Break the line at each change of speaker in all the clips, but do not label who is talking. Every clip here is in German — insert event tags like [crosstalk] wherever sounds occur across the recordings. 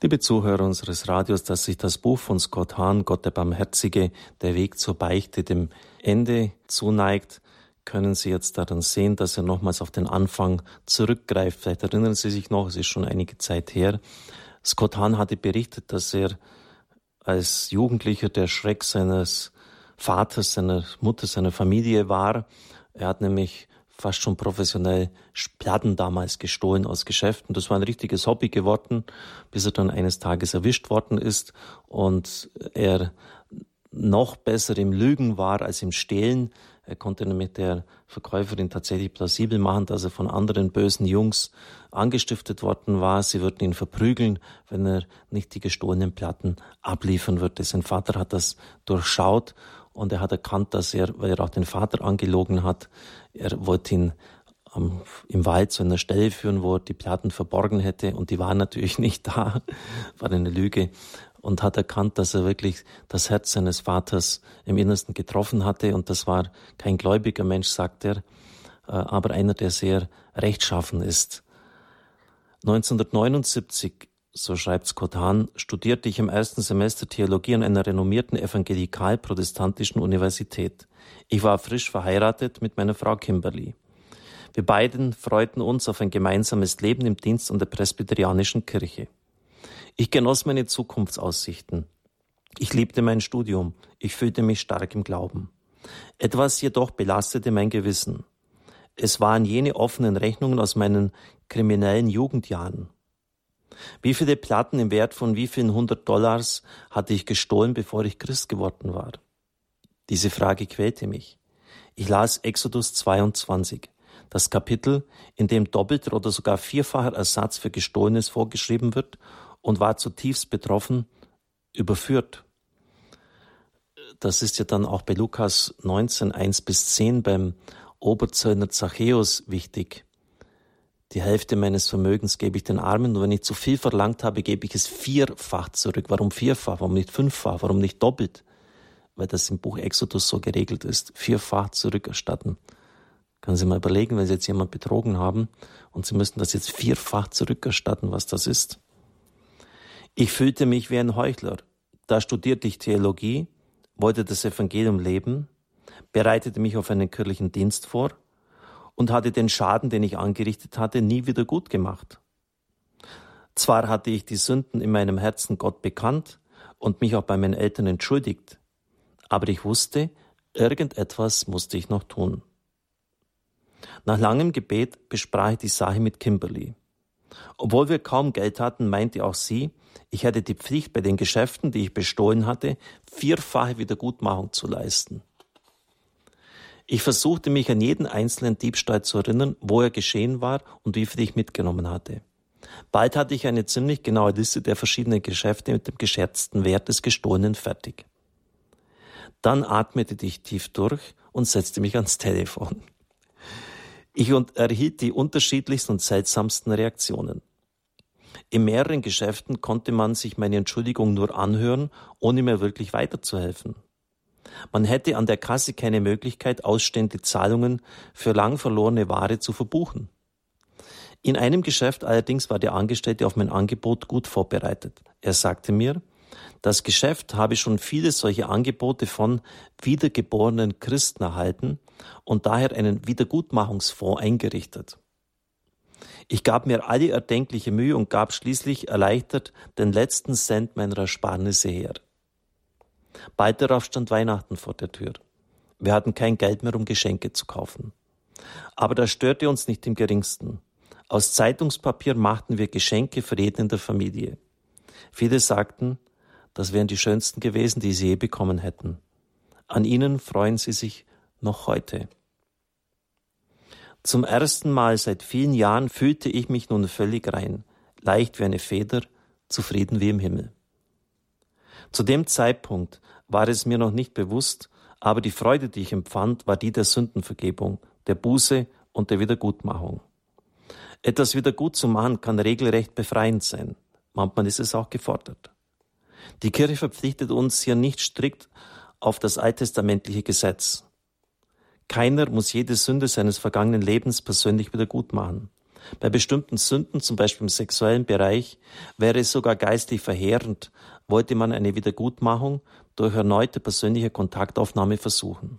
Liebe Zuhörer unseres Radios, dass sich das Buch von Scott Hahn, Gott der Barmherzige, der Weg zur Beichte, dem Ende zuneigt, können Sie jetzt daran sehen, dass er nochmals auf den Anfang zurückgreift. Vielleicht erinnern Sie sich noch, es ist schon einige Zeit her. Scott Hahn hatte berichtet, dass er als Jugendlicher der Schreck seines Vaters, seiner Mutter, seiner Familie war. Er hat nämlich fast schon professionell Platten damals gestohlen aus Geschäften. Das war ein richtiges Hobby geworden, bis er dann eines Tages erwischt worden ist und er noch besser im Lügen war als im Stehlen. Er konnte nämlich der Verkäuferin tatsächlich plausibel machen, dass er von anderen bösen Jungs angestiftet worden war. Sie würden ihn verprügeln, wenn er nicht die gestohlenen Platten abliefern würde. Sein Vater hat das durchschaut und er hat erkannt, dass er, weil er auch den Vater angelogen hat, er wollte ihn ähm, im Wald zu einer Stelle führen, wo er die Platten verborgen hätte. Und die waren natürlich [laughs] nicht da, war eine Lüge. Und hat erkannt, dass er wirklich das Herz seines Vaters im Innersten getroffen hatte. Und das war kein gläubiger Mensch, sagt er, äh, aber einer, der sehr rechtschaffen ist. 1979 so schreibt Scott Hahn, studierte ich im ersten Semester Theologie an einer renommierten evangelikal-protestantischen Universität. Ich war frisch verheiratet mit meiner Frau Kimberly. Wir beiden freuten uns auf ein gemeinsames Leben im Dienst an der presbyterianischen Kirche. Ich genoss meine Zukunftsaussichten. Ich liebte mein Studium. Ich fühlte mich stark im Glauben. Etwas jedoch belastete mein Gewissen. Es waren jene offenen Rechnungen aus meinen kriminellen Jugendjahren. Wie viele Platten im Wert von wie vielen hundert Dollars hatte ich gestohlen, bevor ich Christ geworden war? Diese Frage quälte mich. Ich las Exodus 22, das Kapitel, in dem doppelter oder sogar vierfacher Ersatz für Gestohlenes vorgeschrieben wird und war zutiefst betroffen, überführt. Das ist ja dann auch bei Lukas 19, 1 bis 10 beim Oberzöllner Zachäus wichtig. Die Hälfte meines Vermögens gebe ich den Armen und wenn ich zu viel verlangt habe, gebe ich es vierfach zurück. Warum vierfach? Warum nicht fünffach? Warum nicht doppelt? Weil das im Buch Exodus so geregelt ist. Vierfach zurückerstatten. Können Sie mal überlegen, wenn Sie jetzt jemand betrogen haben und Sie müssten das jetzt vierfach zurückerstatten, was das ist. Ich fühlte mich wie ein Heuchler. Da studierte ich Theologie, wollte das Evangelium leben, bereitete mich auf einen kirchlichen Dienst vor und hatte den Schaden, den ich angerichtet hatte, nie wieder gut gemacht. Zwar hatte ich die Sünden in meinem Herzen Gott bekannt und mich auch bei meinen Eltern entschuldigt, aber ich wusste, irgendetwas musste ich noch tun. Nach langem Gebet besprach ich die Sache mit Kimberly. Obwohl wir kaum Geld hatten, meinte auch sie, ich hätte die Pflicht, bei den Geschäften, die ich bestohlen hatte, vierfache Wiedergutmachung zu leisten. Ich versuchte mich an jeden einzelnen Diebstahl zu erinnern, wo er geschehen war und wie viel ich mitgenommen hatte. Bald hatte ich eine ziemlich genaue Liste der verschiedenen Geschäfte mit dem geschätzten Wert des Gestohlenen fertig. Dann atmete ich tief durch und setzte mich ans Telefon. Ich erhielt die unterschiedlichsten und seltsamsten Reaktionen. In mehreren Geschäften konnte man sich meine Entschuldigung nur anhören, ohne mir wirklich weiterzuhelfen. Man hätte an der Kasse keine Möglichkeit, ausstehende Zahlungen für lang verlorene Ware zu verbuchen. In einem Geschäft allerdings war der Angestellte auf mein Angebot gut vorbereitet. Er sagte mir, das Geschäft habe schon viele solche Angebote von wiedergeborenen Christen erhalten und daher einen Wiedergutmachungsfonds eingerichtet. Ich gab mir alle erdenkliche Mühe und gab schließlich erleichtert den letzten Cent meiner Ersparnisse her. Bald darauf stand Weihnachten vor der Tür. Wir hatten kein Geld mehr, um Geschenke zu kaufen. Aber das störte uns nicht im geringsten. Aus Zeitungspapier machten wir Geschenke für jeden in der Familie. Viele sagten, das wären die schönsten gewesen, die sie je bekommen hätten. An ihnen freuen sie sich noch heute. Zum ersten Mal seit vielen Jahren fühlte ich mich nun völlig rein, leicht wie eine Feder, zufrieden wie im Himmel. Zu dem Zeitpunkt war es mir noch nicht bewusst, aber die Freude, die ich empfand, war die der Sündenvergebung, der Buße und der Wiedergutmachung. Etwas wieder gut zu machen kann regelrecht befreiend sein. Manchmal ist es auch gefordert. Die Kirche verpflichtet uns hier nicht strikt auf das alttestamentliche Gesetz. Keiner muss jede Sünde seines vergangenen Lebens persönlich wieder gut machen. Bei bestimmten Sünden, zum Beispiel im sexuellen Bereich, wäre es sogar geistlich verheerend, wollte man eine Wiedergutmachung durch erneute persönliche Kontaktaufnahme versuchen.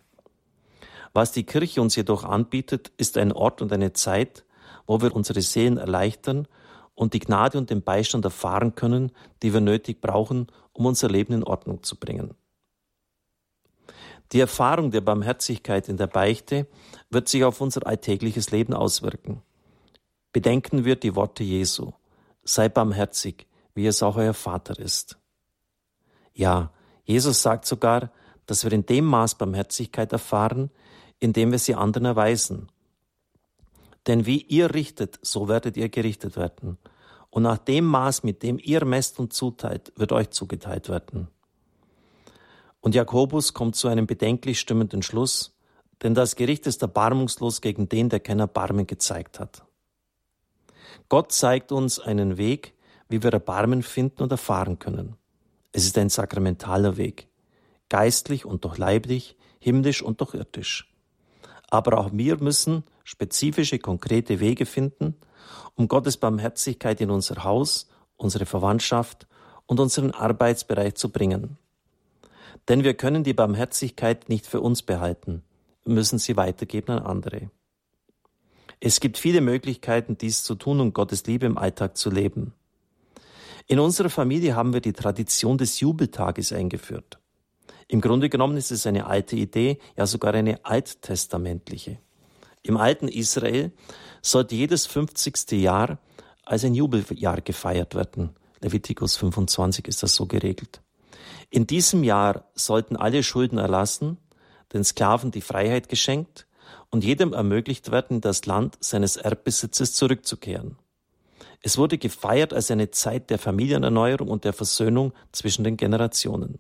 Was die Kirche uns jedoch anbietet, ist ein Ort und eine Zeit, wo wir unsere Seelen erleichtern und die Gnade und den Beistand erfahren können, die wir nötig brauchen, um unser Leben in Ordnung zu bringen. Die Erfahrung der Barmherzigkeit in der Beichte wird sich auf unser alltägliches Leben auswirken. Bedenken wir die Worte Jesu. Sei barmherzig, wie es auch euer Vater ist. Ja, Jesus sagt sogar, dass wir in dem Maß Barmherzigkeit erfahren, in dem wir sie anderen erweisen. Denn wie ihr richtet, so werdet ihr gerichtet werden. Und nach dem Maß, mit dem ihr messt und zuteilt, wird euch zugeteilt werden. Und Jakobus kommt zu einem bedenklich stimmenden Schluss, denn das Gericht ist erbarmungslos gegen den, der kein Erbarmen gezeigt hat. Gott zeigt uns einen Weg, wie wir Erbarmen finden und erfahren können. Es ist ein sakramentaler Weg, geistlich und doch leiblich, himmlisch und doch irdisch. Aber auch wir müssen spezifische, konkrete Wege finden, um Gottes Barmherzigkeit in unser Haus, unsere Verwandtschaft und unseren Arbeitsbereich zu bringen. Denn wir können die Barmherzigkeit nicht für uns behalten, müssen sie weitergeben an andere. Es gibt viele Möglichkeiten, dies zu tun und Gottes Liebe im Alltag zu leben. In unserer Familie haben wir die Tradition des Jubeltages eingeführt. Im Grunde genommen ist es eine alte Idee, ja sogar eine alttestamentliche. Im alten Israel sollte jedes 50. Jahr als ein Jubeljahr gefeiert werden. Levitikus 25 ist das so geregelt. In diesem Jahr sollten alle Schulden erlassen, den Sklaven die Freiheit geschenkt und jedem ermöglicht werden, in das Land seines Erbbesitzes zurückzukehren. Es wurde gefeiert als eine Zeit der Familienerneuerung und der Versöhnung zwischen den Generationen.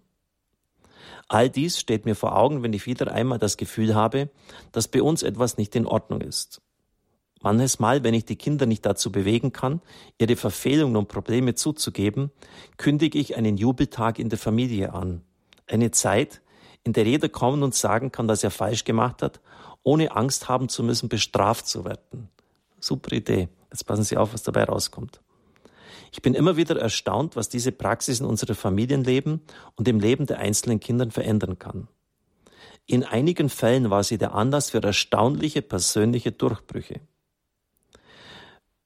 All dies steht mir vor Augen, wenn ich wieder einmal das Gefühl habe, dass bei uns etwas nicht in Ordnung ist. Manches Mal, wenn ich die Kinder nicht dazu bewegen kann, ihre Verfehlungen und Probleme zuzugeben, kündige ich einen Jubeltag in der Familie an. Eine Zeit, in der jeder kommen und sagen kann, dass er falsch gemacht hat, ohne Angst haben zu müssen, bestraft zu werden. Super Idee. Jetzt passen Sie auf, was dabei rauskommt. Ich bin immer wieder erstaunt, was diese Praxis in unserem Familienleben und im Leben der einzelnen Kinder verändern kann. In einigen Fällen war sie der Anlass für erstaunliche persönliche Durchbrüche.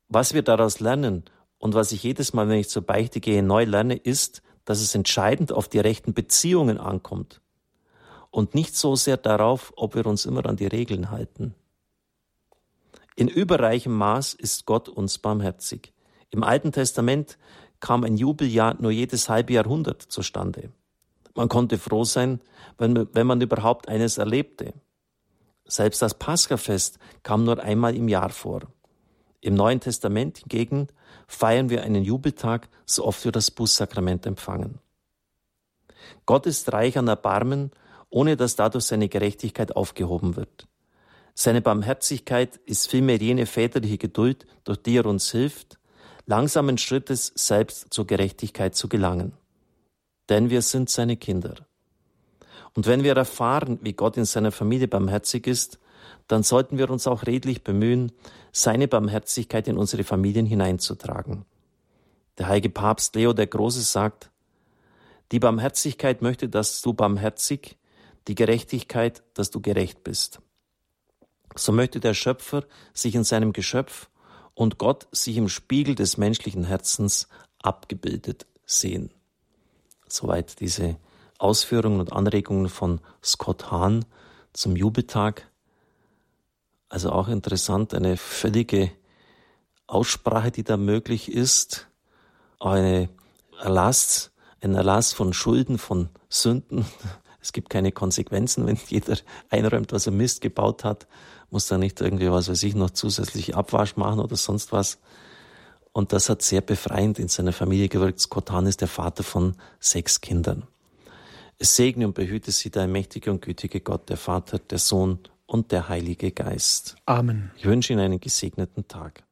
Was wir daraus lernen und was ich jedes Mal, wenn ich zur Beichte gehe, neu lerne, ist, dass es entscheidend auf die rechten Beziehungen ankommt und nicht so sehr darauf, ob wir uns immer an die Regeln halten. In überreichem Maß ist Gott uns barmherzig. Im Alten Testament kam ein Jubeljahr nur jedes halbe Jahrhundert zustande. Man konnte froh sein, wenn, wenn man überhaupt eines erlebte. Selbst das Paschafest kam nur einmal im Jahr vor. Im Neuen Testament hingegen feiern wir einen Jubeltag, so oft wir das Bußsakrament empfangen. Gott ist reich an Erbarmen, ohne dass dadurch seine Gerechtigkeit aufgehoben wird. Seine Barmherzigkeit ist vielmehr jene väterliche Geduld, durch die er uns hilft, langsamen Schrittes selbst zur Gerechtigkeit zu gelangen. Denn wir sind seine Kinder. Und wenn wir erfahren, wie Gott in seiner Familie barmherzig ist, dann sollten wir uns auch redlich bemühen, seine Barmherzigkeit in unsere Familien hineinzutragen. Der heilige Papst Leo der Große sagt, die Barmherzigkeit möchte, dass du barmherzig, die Gerechtigkeit, dass du gerecht bist. So möchte der Schöpfer sich in seinem Geschöpf und Gott sich im Spiegel des menschlichen Herzens abgebildet sehen. Soweit diese Ausführungen und Anregungen von Scott Hahn zum Jubeltag also auch interessant, eine völlige Aussprache, die da möglich ist, eine Erlass, ein Erlass von Schulden, von Sünden. Es gibt keine Konsequenzen, wenn [laughs] jeder einräumt, was er Mist gebaut hat, muss da nicht irgendwie, was weiß ich, noch zusätzlich Abwasch machen oder sonst was. Und das hat sehr befreiend in seiner Familie gewirkt. Skotan ist der Vater von sechs Kindern. Es segne und behüte sie der mächtige und gütige Gott, der Vater, der Sohn und der Heilige Geist.
Amen.
Ich wünsche Ihnen einen gesegneten Tag.